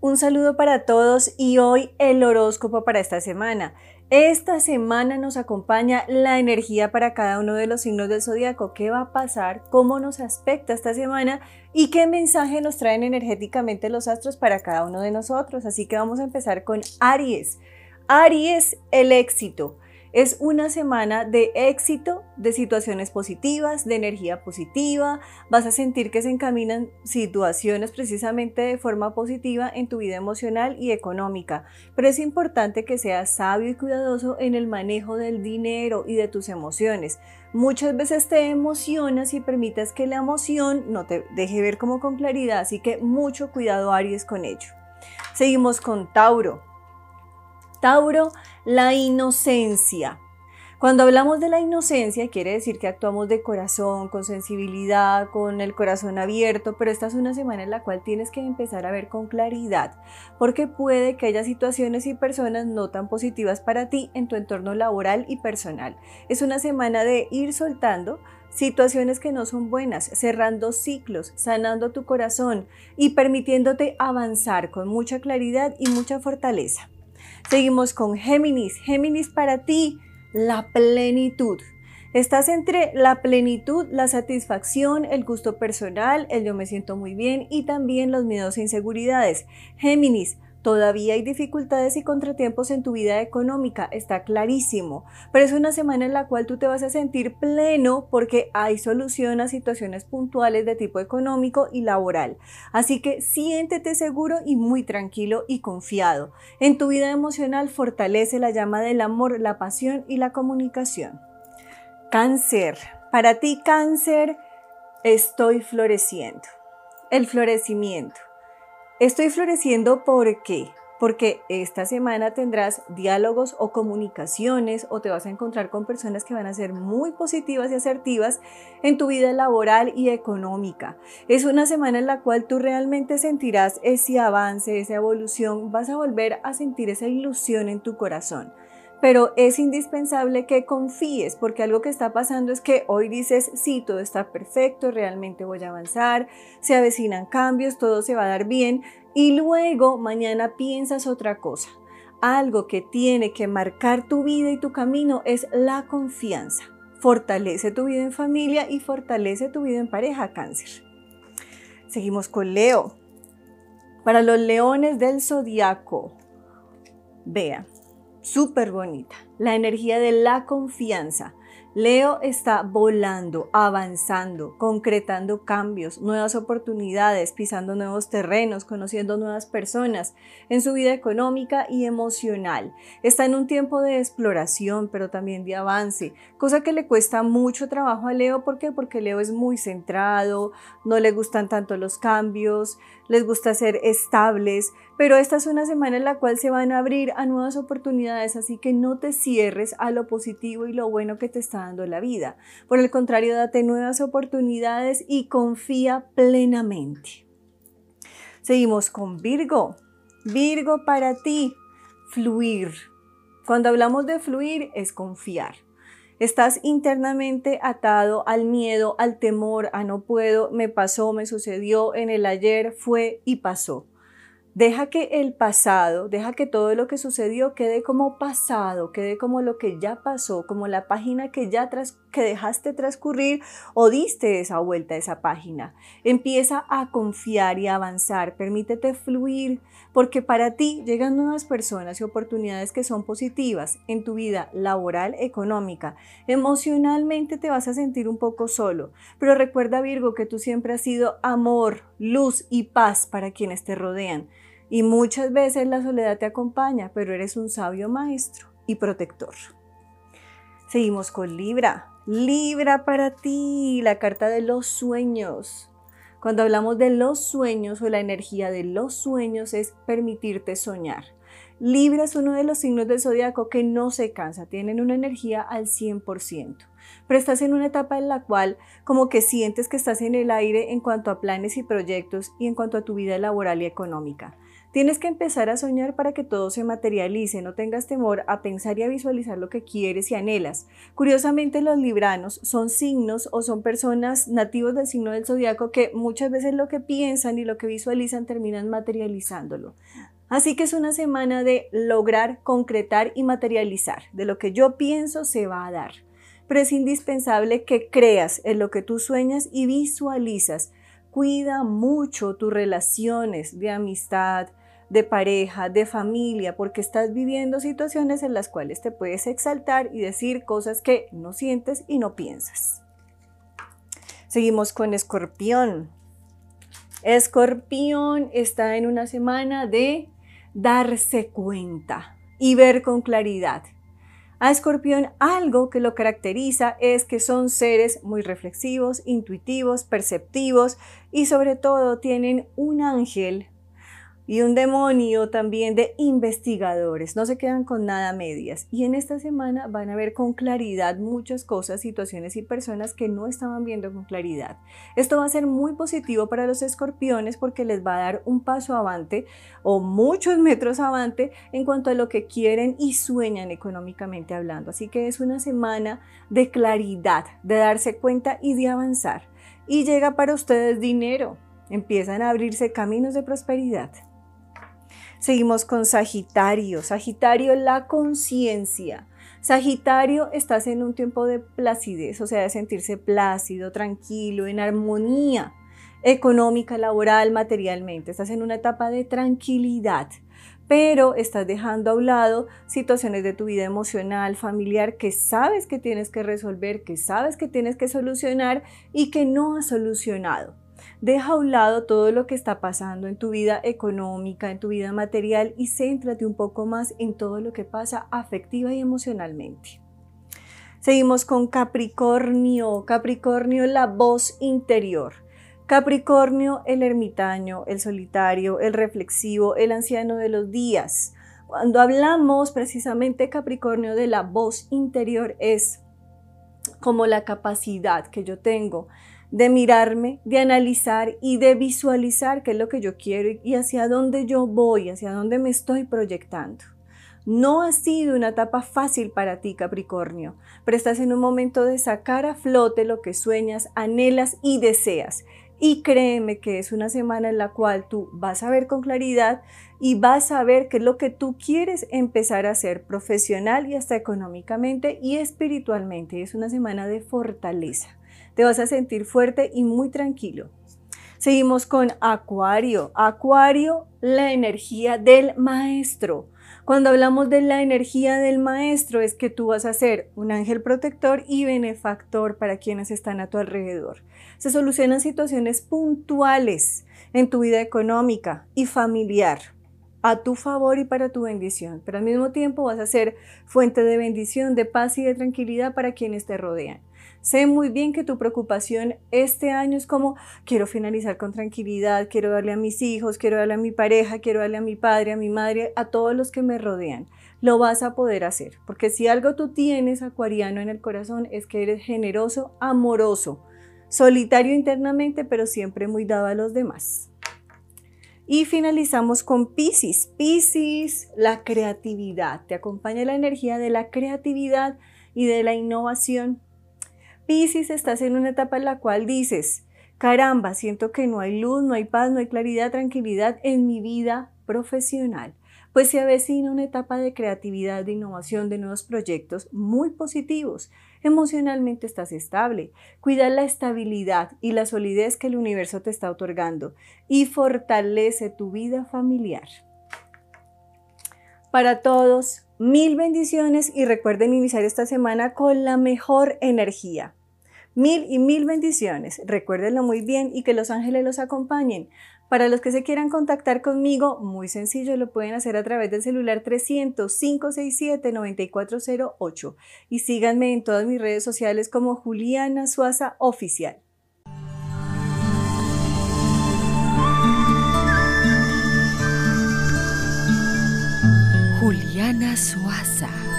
Un saludo para todos y hoy el horóscopo para esta semana. Esta semana nos acompaña la energía para cada uno de los signos del zodiaco. ¿Qué va a pasar? ¿Cómo nos aspecta esta semana? ¿Y qué mensaje nos traen energéticamente los astros para cada uno de nosotros? Así que vamos a empezar con Aries. Aries, el éxito. Es una semana de éxito, de situaciones positivas, de energía positiva. Vas a sentir que se encaminan situaciones precisamente de forma positiva en tu vida emocional y económica. Pero es importante que seas sabio y cuidadoso en el manejo del dinero y de tus emociones. Muchas veces te emocionas y permitas que la emoción no te deje ver como con claridad, así que mucho cuidado Aries con ello. Seguimos con Tauro. Tauro, la inocencia. Cuando hablamos de la inocencia, quiere decir que actuamos de corazón, con sensibilidad, con el corazón abierto, pero esta es una semana en la cual tienes que empezar a ver con claridad, porque puede que haya situaciones y personas no tan positivas para ti en tu entorno laboral y personal. Es una semana de ir soltando situaciones que no son buenas, cerrando ciclos, sanando tu corazón y permitiéndote avanzar con mucha claridad y mucha fortaleza. Seguimos con Géminis. Géminis para ti, la plenitud. Estás entre la plenitud, la satisfacción, el gusto personal, el yo me siento muy bien y también los miedos e inseguridades. Géminis, Todavía hay dificultades y contratiempos en tu vida económica, está clarísimo, pero es una semana en la cual tú te vas a sentir pleno porque hay solución a situaciones puntuales de tipo económico y laboral. Así que siéntete seguro y muy tranquilo y confiado. En tu vida emocional fortalece la llama del amor, la pasión y la comunicación. Cáncer. Para ti, cáncer, estoy floreciendo. El florecimiento Estoy floreciendo porque porque esta semana tendrás diálogos o comunicaciones o te vas a encontrar con personas que van a ser muy positivas y asertivas en tu vida laboral y económica. Es una semana en la cual tú realmente sentirás ese avance, esa evolución, vas a volver a sentir esa ilusión en tu corazón pero es indispensable que confíes porque algo que está pasando es que hoy dices, sí, todo está perfecto, realmente voy a avanzar, se avecinan cambios, todo se va a dar bien y luego mañana piensas otra cosa. Algo que tiene que marcar tu vida y tu camino es la confianza. Fortalece tu vida en familia y fortalece tu vida en pareja, cáncer. Seguimos con Leo. Para los leones del zodiaco, vean, súper bonita. La energía de la confianza. Leo está volando, avanzando, concretando cambios, nuevas oportunidades, pisando nuevos terrenos, conociendo nuevas personas en su vida económica y emocional. Está en un tiempo de exploración, pero también de avance, cosa que le cuesta mucho trabajo a Leo. ¿Por qué? Porque Leo es muy centrado, no le gustan tanto los cambios, les gusta ser estables, pero esta es una semana en la cual se van a abrir a nuevas oportunidades, así que no te cierres a lo positivo y lo bueno que te está dando la vida. Por el contrario, date nuevas oportunidades y confía plenamente. Seguimos con Virgo. Virgo para ti, fluir. Cuando hablamos de fluir es confiar. Estás internamente atado al miedo, al temor, a no puedo, me pasó, me sucedió, en el ayer fue y pasó. Deja que el pasado, deja que todo lo que sucedió quede como pasado, quede como lo que ya pasó, como la página que ya que dejaste transcurrir o diste esa vuelta a esa página. Empieza a confiar y a avanzar, permítete fluir, porque para ti llegan nuevas personas y oportunidades que son positivas en tu vida laboral, económica. Emocionalmente te vas a sentir un poco solo, pero recuerda Virgo que tú siempre has sido amor, luz y paz para quienes te rodean. Y muchas veces la soledad te acompaña, pero eres un sabio maestro y protector. Seguimos con Libra. Libra para ti, la carta de los sueños. Cuando hablamos de los sueños o la energía de los sueños es permitirte soñar. Libra es uno de los signos del zodiaco que no se cansa, tienen una energía al 100%, pero estás en una etapa en la cual como que sientes que estás en el aire en cuanto a planes y proyectos y en cuanto a tu vida laboral y económica. Tienes que empezar a soñar para que todo se materialice, no tengas temor a pensar y a visualizar lo que quieres y anhelas. Curiosamente, los libranos son signos o son personas nativos del signo del zodiaco que muchas veces lo que piensan y lo que visualizan terminan materializándolo. Así que es una semana de lograr, concretar y materializar. De lo que yo pienso se va a dar. Pero es indispensable que creas en lo que tú sueñas y visualizas. Cuida mucho tus relaciones de amistad, de pareja, de familia, porque estás viviendo situaciones en las cuales te puedes exaltar y decir cosas que no sientes y no piensas. Seguimos con Escorpión. Escorpión está en una semana de darse cuenta y ver con claridad. A Escorpión algo que lo caracteriza es que son seres muy reflexivos, intuitivos, perceptivos y sobre todo tienen un ángel y un demonio también de investigadores. No se quedan con nada medias. Y en esta semana van a ver con claridad muchas cosas, situaciones y personas que no estaban viendo con claridad. Esto va a ser muy positivo para los escorpiones porque les va a dar un paso avante o muchos metros avante en cuanto a lo que quieren y sueñan económicamente hablando. Así que es una semana de claridad, de darse cuenta y de avanzar. Y llega para ustedes dinero. Empiezan a abrirse caminos de prosperidad. Seguimos con Sagitario. Sagitario, la conciencia. Sagitario, estás en un tiempo de placidez, o sea, de sentirse plácido, tranquilo, en armonía económica, laboral, materialmente. Estás en una etapa de tranquilidad, pero estás dejando a un lado situaciones de tu vida emocional, familiar, que sabes que tienes que resolver, que sabes que tienes que solucionar y que no has solucionado. Deja a un lado todo lo que está pasando en tu vida económica, en tu vida material y céntrate un poco más en todo lo que pasa afectiva y emocionalmente. Seguimos con Capricornio. Capricornio, la voz interior. Capricornio, el ermitaño, el solitario, el reflexivo, el anciano de los días. Cuando hablamos precisamente Capricornio de la voz interior es como la capacidad que yo tengo de mirarme, de analizar y de visualizar qué es lo que yo quiero y hacia dónde yo voy, hacia dónde me estoy proyectando. No ha sido una etapa fácil para ti, Capricornio, pero estás en un momento de sacar a flote lo que sueñas, anhelas y deseas. Y créeme que es una semana en la cual tú vas a ver con claridad y vas a ver qué es lo que tú quieres empezar a hacer profesional y hasta económicamente y espiritualmente. Es una semana de fortaleza te vas a sentir fuerte y muy tranquilo. Seguimos con Acuario. Acuario, la energía del maestro. Cuando hablamos de la energía del maestro es que tú vas a ser un ángel protector y benefactor para quienes están a tu alrededor. Se solucionan situaciones puntuales en tu vida económica y familiar a tu favor y para tu bendición, pero al mismo tiempo vas a ser fuente de bendición, de paz y de tranquilidad para quienes te rodean. Sé muy bien que tu preocupación este año es como quiero finalizar con tranquilidad, quiero darle a mis hijos, quiero darle a mi pareja, quiero darle a mi padre, a mi madre, a todos los que me rodean. Lo vas a poder hacer, porque si algo tú tienes acuariano en el corazón es que eres generoso, amoroso, solitario internamente, pero siempre muy dado a los demás. Y finalizamos con Pisces. Pisces, la creatividad. Te acompaña la energía de la creatividad y de la innovación. Piscis, estás en una etapa en la cual dices, caramba, siento que no hay luz, no hay paz, no hay claridad, tranquilidad en mi vida profesional. Pues se avecina una etapa de creatividad, de innovación, de nuevos proyectos muy positivos. Emocionalmente estás estable. Cuida la estabilidad y la solidez que el universo te está otorgando y fortalece tu vida familiar. Para todos, mil bendiciones y recuerden iniciar esta semana con la mejor energía. Mil y mil bendiciones. Recuérdenlo muy bien y que los ángeles los acompañen. Para los que se quieran contactar conmigo, muy sencillo, lo pueden hacer a través del celular 300-567-9408 y síganme en todas mis redes sociales como Juliana Suaza Oficial. Juliana Suaza.